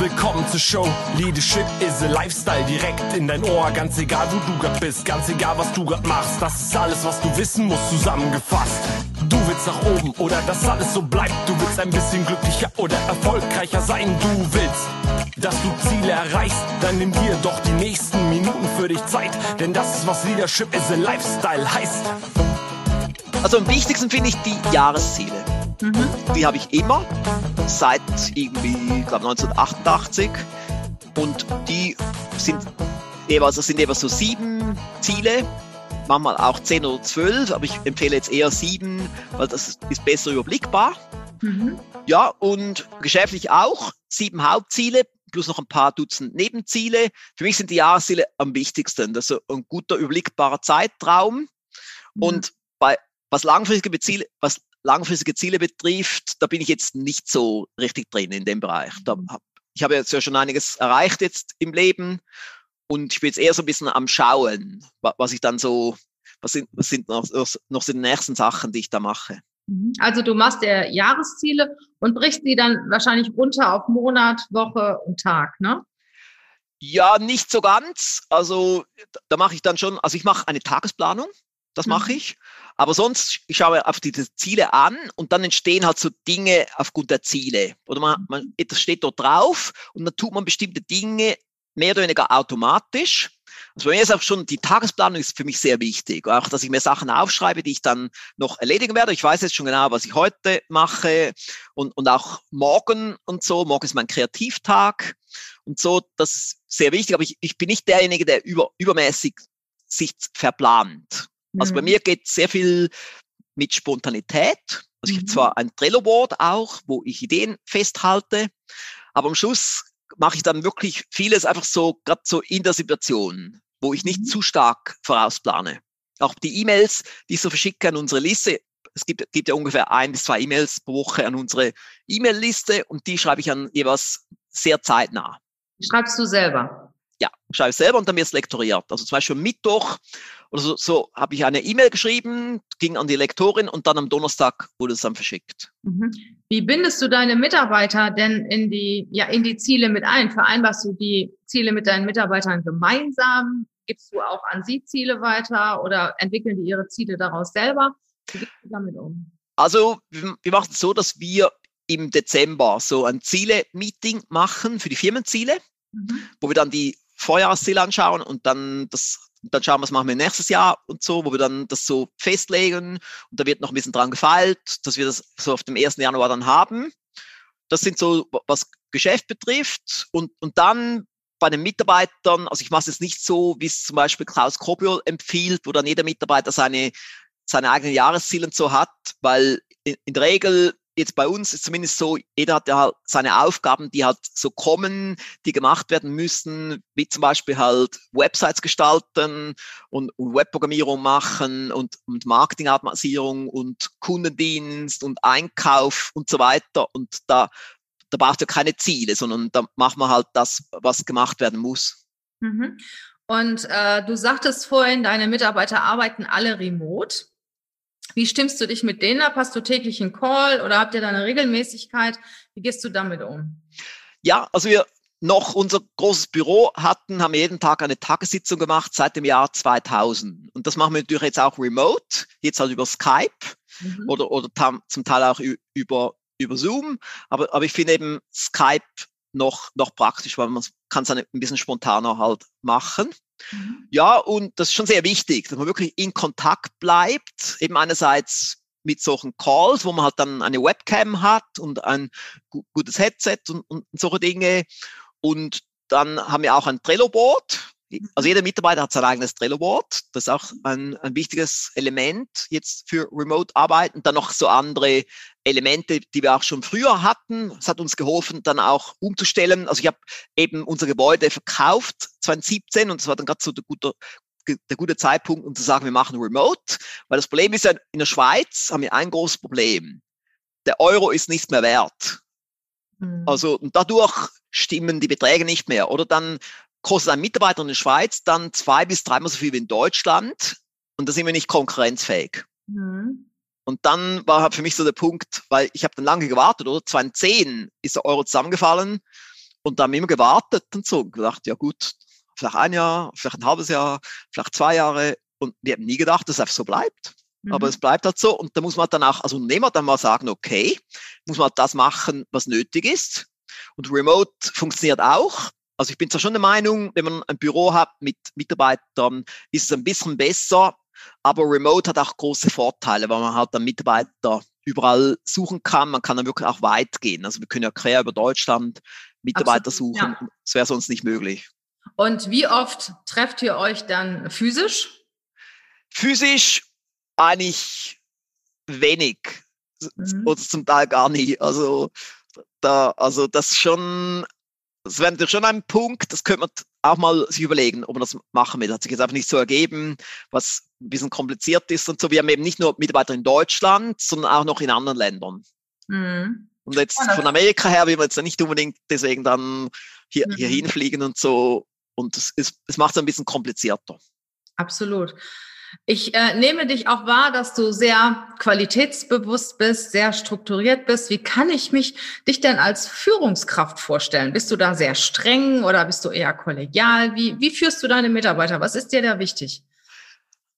Willkommen zur Show. Leadership is a Lifestyle direkt in dein Ohr. Ganz egal, wo du grad bist, ganz egal, was du grad machst. Das ist alles, was du wissen musst, zusammengefasst. Du willst nach oben oder dass alles so bleibt. Du willst ein bisschen glücklicher oder erfolgreicher sein. Du willst, dass du Ziele erreichst. Dann nimm dir doch die nächsten Minuten für dich Zeit. Denn das ist, was Leadership is a Lifestyle heißt. Also am wichtigsten finde ich die Jahresziele. Mhm. Die habe ich immer seit irgendwie, glaube 1988. Und die sind jeweils, das sind jeweils so sieben Ziele, manchmal auch zehn oder zwölf, aber ich empfehle jetzt eher sieben, weil das ist besser überblickbar. Mhm. Ja, und geschäftlich auch sieben Hauptziele plus noch ein paar Dutzend Nebenziele. Für mich sind die Jahresziele am wichtigsten. Das ist ein guter, überblickbarer Zeitraum. Mhm. Und bei was langfristige Ziele, was langfristige Ziele betrifft, da bin ich jetzt nicht so richtig drin in dem Bereich. Da mhm. ich habe jetzt ja schon einiges erreicht jetzt im Leben und ich bin jetzt eher so ein bisschen am Schauen, was ich dann so, was sind, was sind noch, noch so die nächsten Sachen, die ich da mache. Mhm. Also du machst dir Jahresziele und brichst die dann wahrscheinlich runter auf Monat, Woche und Tag, ne? Ja, nicht so ganz. Also da mache ich dann schon, also ich mache eine Tagesplanung, das mache mhm. ich. Aber sonst, ich schaue auf diese Ziele an und dann entstehen halt so Dinge aufgrund der Ziele. Oder man, man, etwas steht dort drauf und dann tut man bestimmte Dinge mehr oder weniger automatisch. Also bei mir ist auch schon, die Tagesplanung ist für mich sehr wichtig. Auch, dass ich mir Sachen aufschreibe, die ich dann noch erledigen werde. Ich weiß jetzt schon genau, was ich heute mache und, und auch morgen und so. Morgen ist mein Kreativtag und so. Das ist sehr wichtig. Aber ich, ich bin nicht derjenige, der über, übermäßig sich verplant. Also bei mir geht sehr viel mit Spontanität. Also ich habe mhm. zwar ein Trello-Board auch, wo ich Ideen festhalte, aber am Schluss mache ich dann wirklich vieles einfach so, gerade so in der Situation, wo ich nicht mhm. zu stark vorausplane. Auch die E-Mails, die ich so verschicke an unsere Liste, es gibt, gibt ja ungefähr ein bis zwei E-Mails pro Woche an unsere E-Mail-Liste und die schreibe ich an jeweils sehr zeitnah. Schreibst du selber? Ja, schreibe selber und dann wird es lektoriert. Also zum Beispiel Mittwoch oder so, so habe ich eine E-Mail geschrieben, ging an die Lektorin und dann am Donnerstag wurde es dann verschickt. Mhm. Wie bindest du deine Mitarbeiter denn in die, ja, in die Ziele mit ein? Vereinbarst du die Ziele mit deinen Mitarbeitern gemeinsam? Gibst du auch an sie Ziele weiter oder entwickeln die ihre Ziele daraus selber? Wie gehst du damit um? Also wir machen es so, dass wir im Dezember so ein Ziele-Meeting machen für die Firmenziele, mhm. wo wir dann die Vorjahresziel anschauen und dann das dann schauen, was machen wir nächstes Jahr und so, wo wir dann das so festlegen und da wird noch ein bisschen dran gefeilt, dass wir das so auf dem 1. Januar dann haben. Das sind so, was Geschäft betrifft und, und dann bei den Mitarbeitern, also ich mache es jetzt nicht so, wie es zum Beispiel Klaus Kobiol empfiehlt, wo dann jeder Mitarbeiter seine, seine eigenen Jahresziele und so hat, weil in, in der Regel jetzt bei uns ist zumindest so, jeder hat ja halt seine Aufgaben, die halt so kommen, die gemacht werden müssen, wie zum Beispiel halt Websites gestalten und, und Webprogrammierung machen und, und Marketingautomatisierung und Kundendienst und Einkauf und so weiter. Und da, da braucht ja keine Ziele, sondern da macht man halt das, was gemacht werden muss. Mhm. Und äh, du sagtest vorhin, deine Mitarbeiter arbeiten alle remote. Wie stimmst du dich mit denen ab? Hast du täglich einen Call oder habt ihr da eine Regelmäßigkeit? Wie gehst du damit um? Ja, also wir noch unser großes Büro hatten, haben wir jeden Tag eine Tagessitzung gemacht seit dem Jahr 2000. Und das machen wir natürlich jetzt auch remote, jetzt halt über Skype mhm. oder, oder zum Teil auch über, über Zoom. Aber, aber ich finde eben Skype noch, noch praktisch, weil man kann es ein bisschen spontaner halt machen. Mhm. Ja, und das ist schon sehr wichtig, dass man wirklich in Kontakt bleibt, eben einerseits mit solchen Calls, wo man halt dann eine Webcam hat und ein gutes Headset und, und solche Dinge. Und dann haben wir auch ein Trello-Board, also jeder Mitarbeiter hat sein eigenes Trello-Board. Das ist auch ein, ein wichtiges Element jetzt für Remote-Arbeiten. Dann noch so andere Elemente, die wir auch schon früher hatten. Es hat uns geholfen, dann auch umzustellen. Also ich habe eben unser Gebäude verkauft 2017 und das war dann gerade so der gute, der gute Zeitpunkt, um zu sagen, wir machen Remote. Weil das Problem ist ja, in der Schweiz haben wir ein großes Problem. Der Euro ist nicht mehr wert. Mhm. Also und dadurch stimmen die Beträge nicht mehr. Oder dann kostet ein Mitarbeiter in der Schweiz dann zwei bis dreimal so viel wie in Deutschland und da sind wir nicht konkurrenzfähig. Mhm. Und dann war halt für mich so der Punkt, weil ich habe dann lange gewartet, oder? 2010 ist der Euro zusammengefallen und dann immer gewartet und so und gedacht, ja gut, vielleicht ein Jahr, vielleicht ein halbes Jahr, vielleicht zwei Jahre. Und wir haben nie gedacht, dass es einfach so bleibt. Mhm. Aber es bleibt halt so. Und da muss man dann auch als Unternehmer dann mal sagen, okay, muss man halt das machen, was nötig ist. Und Remote funktioniert auch. Also ich bin zwar schon der Meinung, wenn man ein Büro hat mit Mitarbeitern, ist es ein bisschen besser, aber Remote hat auch große Vorteile, weil man halt dann Mitarbeiter überall suchen kann. Man kann dann wirklich auch weit gehen. Also wir können ja quer über Deutschland Mitarbeiter Absolut, suchen. Ja. Das wäre sonst nicht möglich. Und wie oft trefft ihr euch dann physisch? Physisch eigentlich wenig mhm. oder zum Teil gar nie. Also da, also das schon, das wäre natürlich schon ein Punkt, das könnte man auch mal sich überlegen, ob man das machen will. Hat sich jetzt einfach nicht so ergeben, was ein bisschen kompliziert ist und so. Wir haben eben nicht nur Mitarbeiter in Deutschland, sondern auch noch in anderen Ländern. Mhm. Und jetzt von Amerika her will man jetzt nicht unbedingt deswegen dann hier, mhm. hier hinfliegen und so. Und es, ist, es macht es ein bisschen komplizierter. Absolut. Ich äh, nehme dich auch wahr, dass du sehr qualitätsbewusst bist, sehr strukturiert bist. Wie kann ich mich dich denn als Führungskraft vorstellen? Bist du da sehr streng oder bist du eher kollegial? Wie, wie führst du deine Mitarbeiter? Was ist dir da wichtig?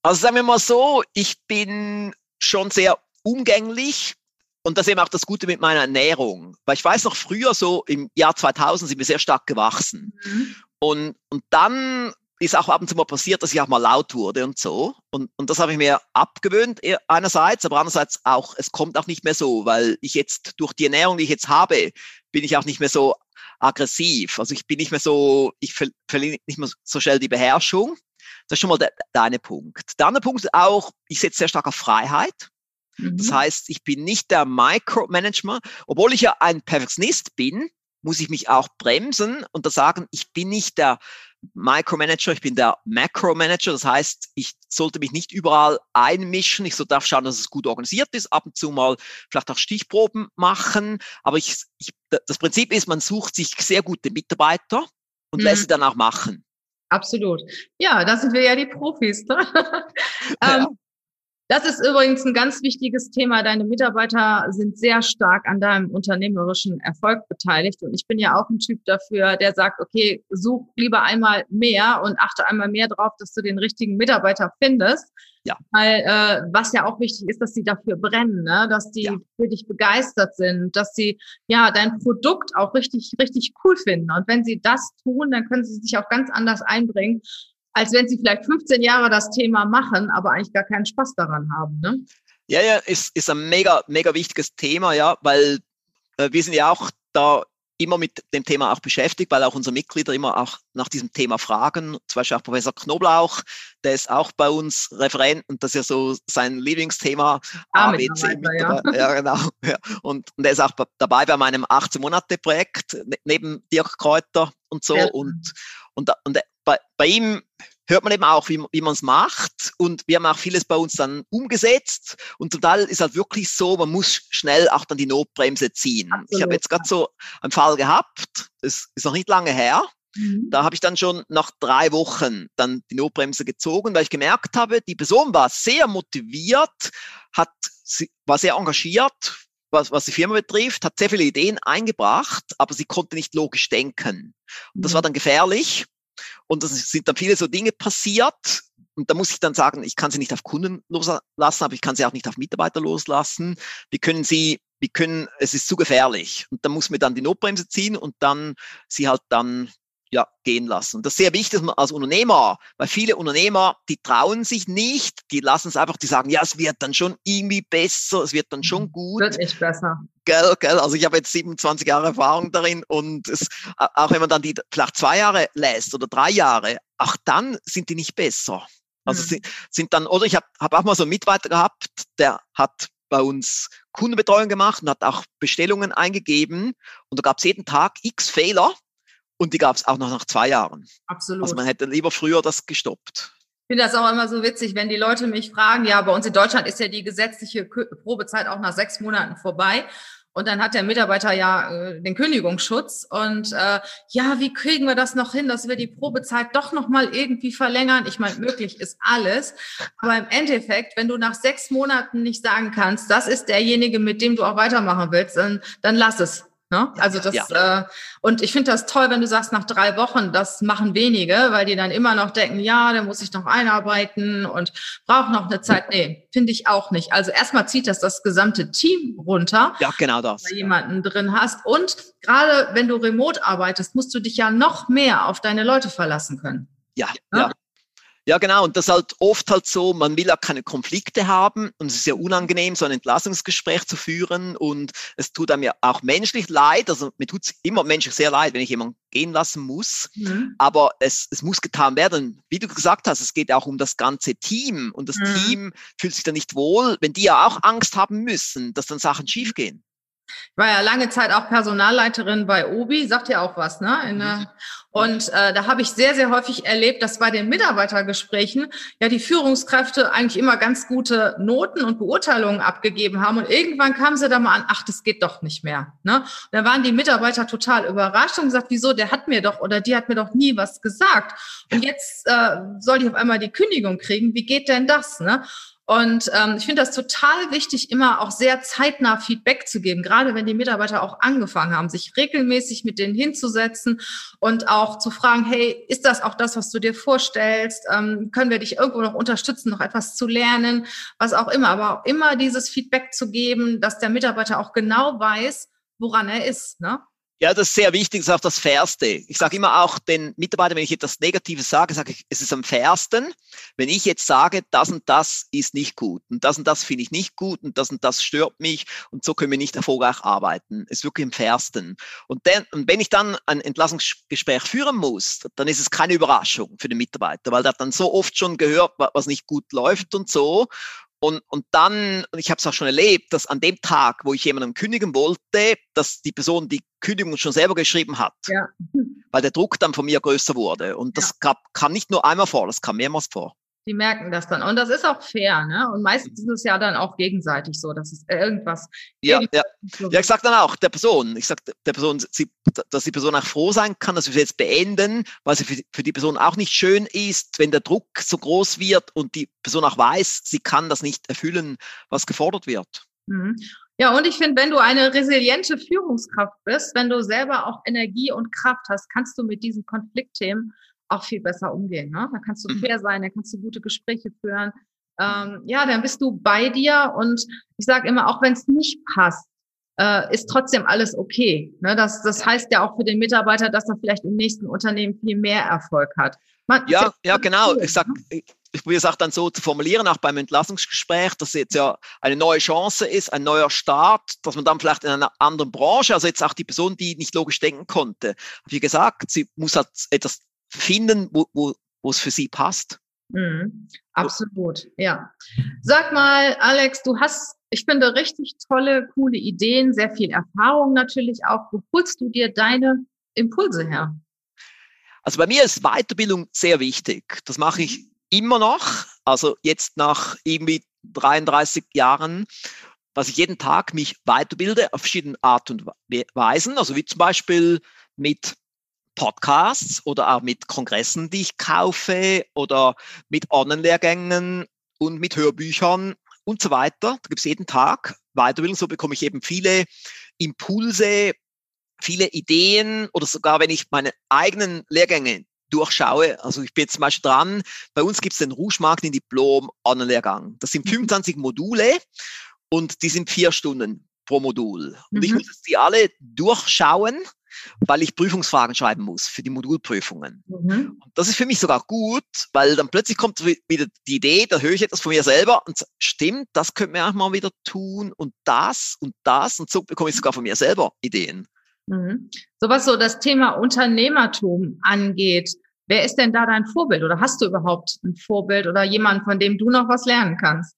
Also sagen wir mal so, ich bin schon sehr umgänglich, und das ist eben auch das Gute mit meiner Ernährung. Weil ich weiß noch früher, so im Jahr 2000 sind wir sehr stark gewachsen. Mhm. Und, und dann ist auch ab und zu mal passiert, dass ich auch mal laut wurde und so. Und, und das habe ich mir abgewöhnt einerseits, aber andererseits auch, es kommt auch nicht mehr so, weil ich jetzt durch die Ernährung, die ich jetzt habe, bin ich auch nicht mehr so aggressiv. Also ich bin nicht mehr so, ich verliere nicht mehr so schnell die Beherrschung. Das ist schon mal der, der eine Punkt. Der andere Punkt ist auch, ich setze sehr stark auf Freiheit. Das mhm. heißt, ich bin nicht der Micromanager, obwohl ich ja ein Perfektionist bin, muss ich mich auch bremsen und da sagen, ich bin nicht der Micromanager, ich bin der Macromanager. Das heißt, ich sollte mich nicht überall einmischen. Ich sollte auch schauen, dass es gut organisiert ist, ab und zu mal vielleicht auch Stichproben machen. Aber ich, ich, das Prinzip ist, man sucht sich sehr gute Mitarbeiter und mhm. lässt sie dann auch machen. Absolut. Ja, da sind wir ja die Profis. Ne? ja. Das ist übrigens ein ganz wichtiges Thema. Deine Mitarbeiter sind sehr stark an deinem unternehmerischen Erfolg beteiligt. Und ich bin ja auch ein Typ dafür, der sagt, okay, such lieber einmal mehr und achte einmal mehr drauf, dass du den richtigen Mitarbeiter findest. Ja. Weil äh, was ja auch wichtig ist, dass sie dafür brennen, ne? dass die ja. für dich begeistert sind, dass sie ja dein Produkt auch richtig, richtig cool finden. Und wenn sie das tun, dann können sie sich auch ganz anders einbringen als wenn sie vielleicht 15 Jahre das Thema machen, aber eigentlich gar keinen Spaß daran haben. Ne? Ja, ja, ist, ist ein mega, mega wichtiges Thema, ja, weil äh, wir sind ja auch da immer mit dem Thema auch beschäftigt, weil auch unsere Mitglieder immer auch nach diesem Thema fragen. Zum Beispiel auch Professor Knoblauch, der ist auch bei uns Referent und das ist ja so sein Lieblingsthema. Ah, ABC ja. ja, genau. Ja. Und, und er ist auch dabei bei meinem 18-Monate-Projekt ne, neben Dirk Kräuter und so. Ja. Und, und, und bei, bei ihm hört man eben auch, wie, wie man es macht. Und wir haben auch vieles bei uns dann umgesetzt. Und zum Teil ist halt wirklich so, man muss schnell auch dann die Notbremse ziehen. Absolut. Ich habe jetzt gerade so einen Fall gehabt, das ist noch nicht lange her. Mhm. Da habe ich dann schon nach drei Wochen dann die Notbremse gezogen, weil ich gemerkt habe, die Person war sehr motiviert, hat, war sehr engagiert, was, was die Firma betrifft, hat sehr viele Ideen eingebracht, aber sie konnte nicht logisch denken. Und das war mhm. dann gefährlich. Und es sind dann viele so Dinge passiert. Und da muss ich dann sagen, ich kann sie nicht auf Kunden loslassen, aber ich kann sie auch nicht auf Mitarbeiter loslassen. Wir können sie, wir können, es ist zu gefährlich. Und da muss man dann die Notbremse ziehen und dann sie halt dann ja, gehen lassen. Und das ist sehr wichtig, dass man als Unternehmer, weil viele Unternehmer, die trauen sich nicht, die lassen es einfach, die sagen, ja, es wird dann schon irgendwie besser, es wird dann schon mhm. gut. Wird nicht besser. Gell, gell, also ich habe jetzt 27 Jahre Erfahrung darin und es, auch wenn man dann die vielleicht zwei Jahre lässt oder drei Jahre, auch dann sind die nicht besser. Also mhm. sind, sind dann, oder ich habe hab auch mal so einen Mitarbeiter gehabt, der hat bei uns Kundenbetreuung gemacht und hat auch Bestellungen eingegeben und da gab es jeden Tag x Fehler und die gab es auch noch nach zwei Jahren. Absolut. Also man hätte lieber früher das gestoppt. Ich finde das auch immer so witzig, wenn die Leute mich fragen, ja, bei uns in Deutschland ist ja die gesetzliche Probezeit auch nach sechs Monaten vorbei. Und dann hat der Mitarbeiter ja äh, den Kündigungsschutz. Und äh, ja, wie kriegen wir das noch hin, dass wir die Probezeit doch noch mal irgendwie verlängern? Ich meine, möglich ist alles. Aber im Endeffekt, wenn du nach sechs Monaten nicht sagen kannst, das ist derjenige, mit dem du auch weitermachen willst, dann, dann lass es. Ne? Also das ja. äh, und ich finde das toll, wenn du sagst, nach drei Wochen, das machen wenige, weil die dann immer noch denken, ja, da muss ich noch einarbeiten und brauche noch eine Zeit. Nee, finde ich auch nicht. Also erstmal zieht das das gesamte Team runter. Ja, genau das. Wenn du jemanden drin hast. Und gerade wenn du remote arbeitest, musst du dich ja noch mehr auf deine Leute verlassen können. Ja, ja. ja. Ja, genau. Und das ist halt oft halt so, man will ja keine Konflikte haben und es ist ja unangenehm, so ein Entlassungsgespräch zu führen und es tut einem ja auch menschlich leid. Also mir tut es immer menschlich sehr leid, wenn ich jemanden gehen lassen muss. Mhm. Aber es, es muss getan werden. Wie du gesagt hast, es geht auch um das ganze Team und das mhm. Team fühlt sich dann nicht wohl, wenn die ja auch Angst haben müssen, dass dann Sachen schiefgehen. Ich war ja lange Zeit auch Personalleiterin bei Obi, sagt ja auch was, ne? In, mhm. Und äh, da habe ich sehr, sehr häufig erlebt, dass bei den Mitarbeitergesprächen ja die Führungskräfte eigentlich immer ganz gute Noten und Beurteilungen abgegeben haben. Und irgendwann kamen sie da mal an, ach, das geht doch nicht mehr. Ne? Und da waren die Mitarbeiter total überrascht und gesagt, wieso, der hat mir doch oder die hat mir doch nie was gesagt. Und jetzt äh, soll ich auf einmal die Kündigung kriegen. Wie geht denn das? Ne? Und ähm, ich finde das total wichtig, immer auch sehr zeitnah Feedback zu geben, gerade wenn die Mitarbeiter auch angefangen haben, sich regelmäßig mit denen hinzusetzen und auch zu fragen, hey, ist das auch das, was du dir vorstellst? Ähm, können wir dich irgendwo noch unterstützen, noch etwas zu lernen, was auch immer. Aber auch immer dieses Feedback zu geben, dass der Mitarbeiter auch genau weiß, woran er ist. Ne? Ja, das ist sehr wichtig, das ist auch das Fairste. Ich sage immer auch den Mitarbeitern, wenn ich etwas Negatives sage, sage ich, es ist am fairsten, wenn ich jetzt sage, das und das ist nicht gut und das und das finde ich nicht gut und das und das stört mich und so können wir nicht erfolgreich arbeiten. Es ist wirklich am fairsten. Und, dann, und wenn ich dann ein Entlassungsgespräch führen muss, dann ist es keine Überraschung für den Mitarbeiter, weil der hat dann so oft schon gehört, was nicht gut läuft und so. Und, und dann, und ich habe es auch schon erlebt, dass an dem Tag, wo ich jemandem kündigen wollte, dass die Person die Kündigung schon selber geschrieben hat. Ja. Weil der Druck dann von mir größer wurde. Und das ja. gab, kam nicht nur einmal vor, das kam mehrmals vor. Die merken das dann. Und das ist auch fair, ne? Und meistens ist es ja dann auch gegenseitig so, dass es irgendwas. Ja, ja. ja ich sage dann auch der Person, ich sage der Person, sie, dass die Person auch froh sein kann, dass wir jetzt beenden, weil es für, für die Person auch nicht schön ist, wenn der Druck so groß wird und die Person auch weiß, sie kann das nicht erfüllen, was gefordert wird. Mhm. Ja, und ich finde, wenn du eine resiliente Führungskraft bist, wenn du selber auch Energie und Kraft hast, kannst du mit diesen Konfliktthemen auch viel besser umgehen. Ne? Da kannst du mhm. fair sein, da kannst du gute Gespräche führen. Ähm, ja, dann bist du bei dir und ich sage immer, auch wenn es nicht passt, äh, ist trotzdem alles okay. Ne? Das, das heißt ja auch für den Mitarbeiter, dass er vielleicht im nächsten Unternehmen viel mehr Erfolg hat. Man, ja, ja, ja, genau. Cool, ich sag, ne? ich probiere es auch dann so zu formulieren, auch beim Entlassungsgespräch, dass jetzt ja eine neue Chance ist, ein neuer Start, dass man dann vielleicht in einer anderen Branche, also jetzt auch die Person, die nicht logisch denken konnte, wie gesagt, sie muss halt etwas finden, wo, wo, wo es für sie passt. Mhm, absolut, ja. Sag mal, Alex, du hast, ich finde, richtig tolle, coole Ideen, sehr viel Erfahrung natürlich auch. Wo holst du dir deine Impulse her? Also bei mir ist Weiterbildung sehr wichtig. Das mache ich immer noch. Also jetzt nach irgendwie 33 Jahren, dass ich jeden Tag mich weiterbilde auf verschiedene Art und Weisen. Also wie zum Beispiel mit Podcasts oder auch mit Kongressen, die ich kaufe oder mit Online-Lehrgängen und mit Hörbüchern und so weiter. Da gibt es jeden Tag Weiterbildung. So bekomme ich eben viele Impulse, viele Ideen oder sogar wenn ich meine eigenen Lehrgänge durchschaue. Also ich bin jetzt zum Beispiel dran, bei uns gibt es den Rouge Marketing Diplom Online-Lehrgang. Das sind 25 mhm. Module und die sind vier Stunden pro Modul. Und mhm. ich muss die alle durchschauen weil ich Prüfungsfragen schreiben muss für die Modulprüfungen. Mhm. Und das ist für mich sogar gut, weil dann plötzlich kommt wieder die Idee, da höre ich etwas von mir selber und stimmt, das könnte man auch mal wieder tun und das und das und so bekomme ich sogar von mir selber Ideen. Mhm. So was so das Thema Unternehmertum angeht, wer ist denn da dein Vorbild oder hast du überhaupt ein Vorbild oder jemanden, von dem du noch was lernen kannst?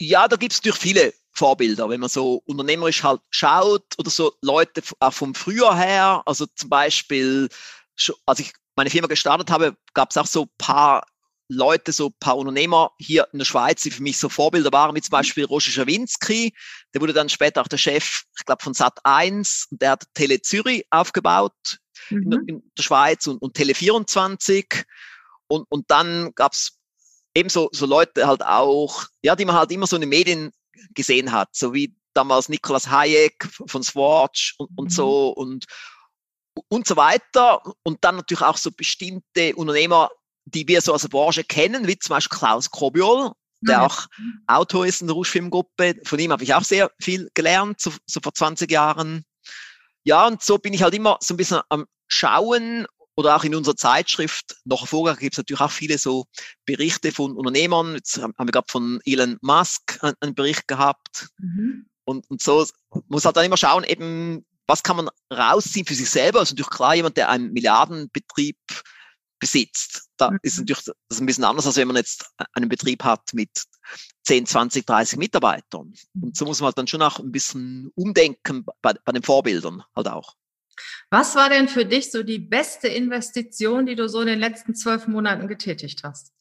Ja, da gibt es natürlich viele Vorbilder, wenn man so unternehmerisch halt schaut oder so Leute auch vom Frühjahr her, also zum Beispiel, als ich meine Firma gestartet habe, gab es auch so ein paar Leute, so ein paar Unternehmer hier in der Schweiz, die für mich so Vorbilder waren, wie zum Beispiel Roger Schawinski, der wurde dann später auch der Chef, ich glaube, von Sat 1 und der hat Tele Zürich aufgebaut mhm. in, der Schweiz und, und Tele 24 und, und dann gab es ebenso so Leute halt auch, ja, die man halt immer so in den Medien gesehen hat, so wie damals Nicolas Hayek von Swatch und, und so und, und so weiter. Und dann natürlich auch so bestimmte Unternehmer, die wir so aus der Branche kennen, wie zum Beispiel Klaus Krobiol, der mhm. auch Autor ist in der Rouge-Filmgruppe. Von ihm habe ich auch sehr viel gelernt, so, so vor 20 Jahren. Ja, und so bin ich halt immer so ein bisschen am Schauen oder auch in unserer Zeitschrift noch hervorgegangen gibt es natürlich auch viele so Berichte von Unternehmern. Jetzt haben wir gerade von Elon Musk einen Bericht gehabt. Mhm. Und, und so muss halt dann immer schauen, eben, was kann man rausziehen für sich selber? Also natürlich klar, jemand, der einen Milliardenbetrieb besitzt. Da mhm. ist natürlich das ein bisschen anders, als wenn man jetzt einen Betrieb hat mit 10, 20, 30 Mitarbeitern. Und so muss man halt dann schon auch ein bisschen umdenken bei, bei den Vorbildern halt auch. Was war denn für dich so die beste Investition, die du so in den letzten zwölf Monaten getätigt hast?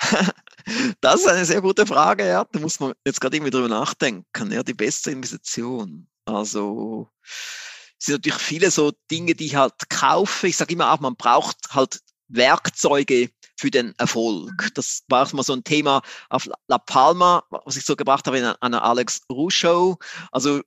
das ist eine sehr gute Frage, ja. Da muss man jetzt gerade irgendwie drüber nachdenken. Ja, die beste Investition. Also, es sind natürlich viele so Dinge, die ich halt kaufe. Ich sage immer auch, man braucht halt Werkzeuge für den Erfolg. Mhm. Das war auch mal so ein Thema auf La Palma, was ich so gebracht habe in einer Alex Roux Show. Also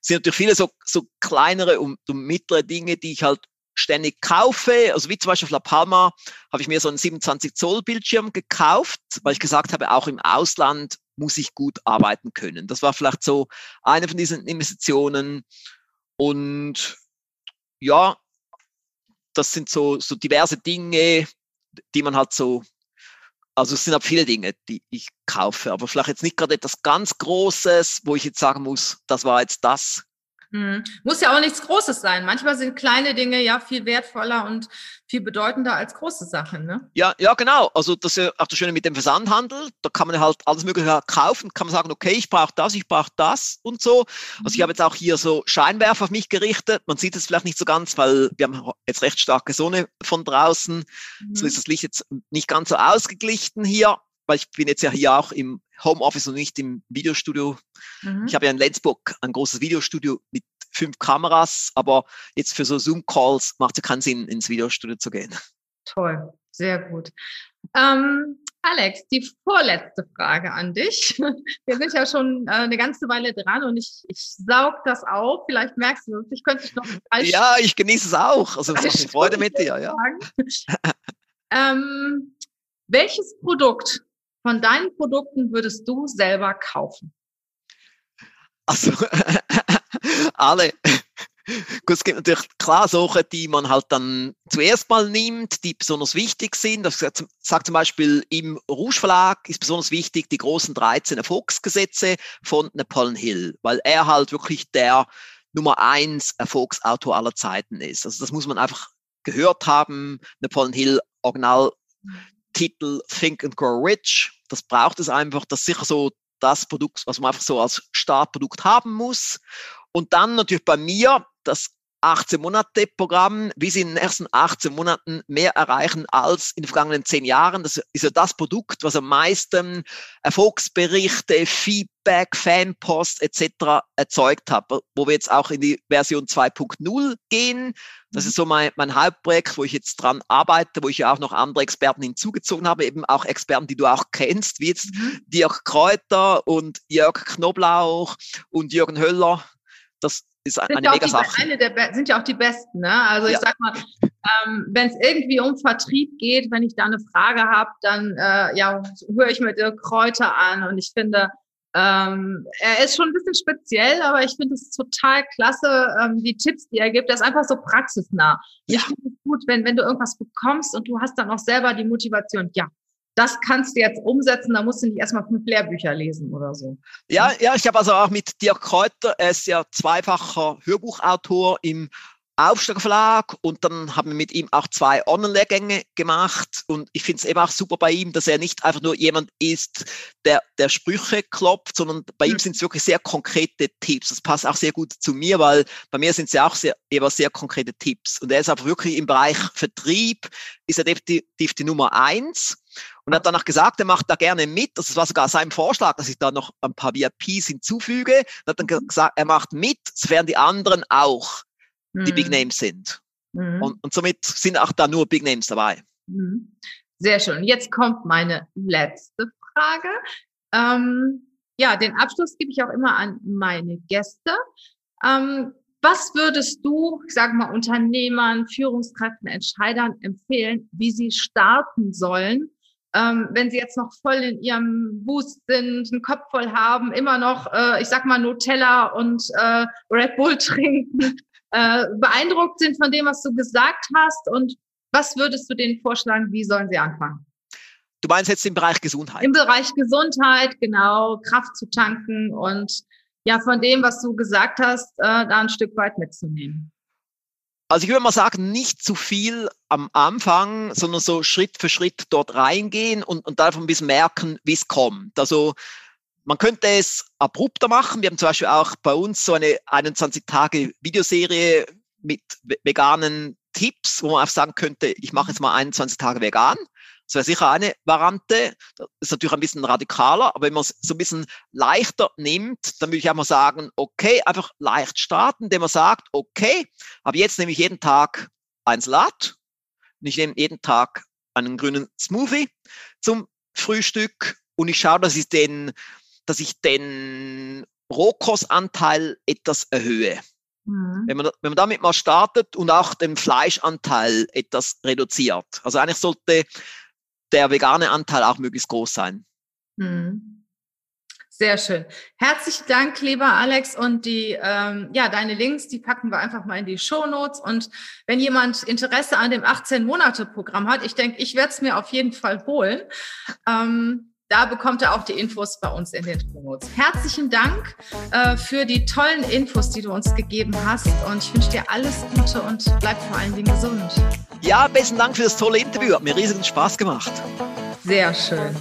sind natürlich viele so, so kleinere und, und mittlere Dinge, die ich halt ständig kaufe. Also wie zum Beispiel auf La Palma habe ich mir so einen 27 Zoll Bildschirm gekauft, weil ich gesagt habe, auch im Ausland muss ich gut arbeiten können. Das war vielleicht so eine von diesen Investitionen. Und ja, das sind so, so diverse Dinge, die man halt so also es sind auch viele Dinge, die ich kaufe, aber vielleicht jetzt nicht gerade etwas ganz Großes, wo ich jetzt sagen muss, das war jetzt das hm. Muss ja auch nichts Großes sein. Manchmal sind kleine Dinge ja viel wertvoller und viel bedeutender als große Sachen. Ne? Ja, ja, genau. Also das ist ja auch das Schöne mit dem Versandhandel. Da kann man halt alles Mögliche kaufen, kann man sagen, okay, ich brauche das, ich brauche das und so. Also ich habe jetzt auch hier so Scheinwerfer auf mich gerichtet. Man sieht es vielleicht nicht so ganz, weil wir haben jetzt recht starke Sonne von draußen. Mhm. So ist das Licht jetzt nicht ganz so ausgeglichen hier weil ich bin jetzt ja hier auch im Homeoffice und nicht im Videostudio. Mhm. Ich habe ja in Lenzburg ein großes Videostudio mit fünf Kameras, aber jetzt für so Zoom-Calls macht es keinen Sinn, ins Videostudio zu gehen. Toll, sehr gut. Ähm, Alex, die vorletzte Frage an dich. Wir sind ja schon äh, eine ganze Weile dran und ich, ich saug das auf. Vielleicht merkst du es. Ich könnte dich noch. Ja, ich genieße es auch. Also es macht mir Freude mit dir. Ja. ähm, welches Produkt von deinen Produkten würdest du selber kaufen? Also, alle. Gut, es gibt natürlich klar Sachen, die man halt dann zuerst mal nimmt, die besonders wichtig sind. Das sagt zum Beispiel im Rouge Verlag ist besonders wichtig die großen 13 Erfolgsgesetze von Napoleon Hill, weil er halt wirklich der Nummer eins Erfolgsautor aller Zeiten ist. Also das muss man einfach gehört haben. Napoleon Hill, Original Titel Think and Grow Rich. Das braucht es einfach. Das ist sicher so das Produkt, was man einfach so als Startprodukt haben muss. Und dann natürlich bei mir das 18 Monate Programm, wie Sie in den ersten 18 Monaten mehr erreichen als in den vergangenen 10 Jahren. Das ist ja das Produkt, was am meisten Erfolgsberichte, Feedback, Fanpost etc. erzeugt hat, wo wir jetzt auch in die Version 2.0 gehen. Das mhm. ist so mein, mein Hauptprojekt, wo ich jetzt dran arbeite, wo ich ja auch noch andere Experten hinzugezogen habe, eben auch Experten, die du auch kennst, wie jetzt mhm. Dirk Kräuter und Jörg Knoblauch und Jürgen Höller. Das ist sind eine mega Sache. Eine der, sind ja auch die besten. Ne? Also ja. ich sag mal, ähm, wenn es irgendwie um Vertrieb geht, wenn ich da eine Frage habe, dann äh, ja, höre ich mir Dirk Kräuter an und ich finde, ähm, er ist schon ein bisschen speziell, aber ich finde es total klasse, ähm, die Tipps, die er gibt. Er ist einfach so praxisnah. Ja. Ich finde es gut, wenn, wenn du irgendwas bekommst und du hast dann auch selber die Motivation, ja, das kannst du jetzt umsetzen, da musst du nicht erstmal fünf Lehrbücher lesen oder so. Ja, ja, ich habe also auch mit Dirk Kräuter, er ist ja zweifacher Hörbuchautor im Verlag und dann haben wir mit ihm auch zwei Online-Lehrgänge gemacht und ich finde es eben auch super bei ihm, dass er nicht einfach nur jemand ist, der, der Sprüche klopft, sondern bei mhm. ihm sind es wirklich sehr konkrete Tipps. Das passt auch sehr gut zu mir, weil bei mir sind es ja auch sehr, eben sehr konkrete Tipps und er ist aber wirklich im Bereich Vertrieb, ist er definitiv die Nummer eins und er hat danach gesagt, er macht da gerne mit. Das war sogar sein Vorschlag, dass ich da noch ein paar VIPs hinzufüge. Er hat dann gesagt, er macht mit, sofern die anderen auch die Big mhm. Names sind. Mhm. Und, und somit sind auch da nur Big Names dabei. Mhm. Sehr schön. Jetzt kommt meine letzte Frage. Ähm, ja, den Abschluss gebe ich auch immer an meine Gäste. Ähm, was würdest du, ich sage mal, Unternehmern, Führungskräften, Entscheidern empfehlen, wie sie starten sollen, ähm, wenn sie jetzt noch voll in ihrem Boost sind, einen Kopf voll haben, immer noch, äh, ich sag mal, Nutella und äh, Red Bull trinken, äh, beeindruckt sind von dem, was du gesagt hast und was würdest du denen vorschlagen, wie sollen sie anfangen? Du meinst jetzt im Bereich Gesundheit? Im Bereich Gesundheit, genau, Kraft zu tanken und ja, von dem, was du gesagt hast, äh, da ein Stück weit mitzunehmen. Also ich würde mal sagen, nicht zu viel am Anfang, sondern so Schritt für Schritt dort reingehen und, und davon ein bisschen merken, wie es kommt. Also man könnte es abrupter machen. Wir haben zum Beispiel auch bei uns so eine 21 Tage Videoserie mit veganen Tipps, wo man auch sagen könnte, ich mache jetzt mal 21 Tage vegan. Das wäre sicher eine Variante. Das ist natürlich ein bisschen radikaler, aber wenn man es so ein bisschen leichter nimmt, dann würde ich einfach sagen, okay, einfach leicht starten, indem man sagt, okay, aber jetzt nehme ich jeden Tag ein Salat und ich nehme jeden Tag einen grünen Smoothie zum Frühstück und ich schaue, dass ich den, dass ich den Rohkostanteil etwas erhöhe. Mhm. Wenn, man, wenn man damit mal startet und auch den Fleischanteil etwas reduziert. Also eigentlich sollte der vegane Anteil auch möglichst groß sein. Mhm. Sehr schön. Herzlichen Dank, lieber Alex. Und die, ähm, ja, deine Links, die packen wir einfach mal in die Show Notes. Und wenn jemand Interesse an dem 18-Monate-Programm hat, ich denke, ich werde es mir auf jeden Fall holen. Ähm, da bekommt er auch die Infos bei uns in den Notes. Herzlichen Dank äh, für die tollen Infos, die du uns gegeben hast. Und ich wünsche dir alles Gute und bleib vor allen Dingen gesund. Ja, besten Dank für das tolle Interview. Hat mir riesigen Spaß gemacht. Sehr schön.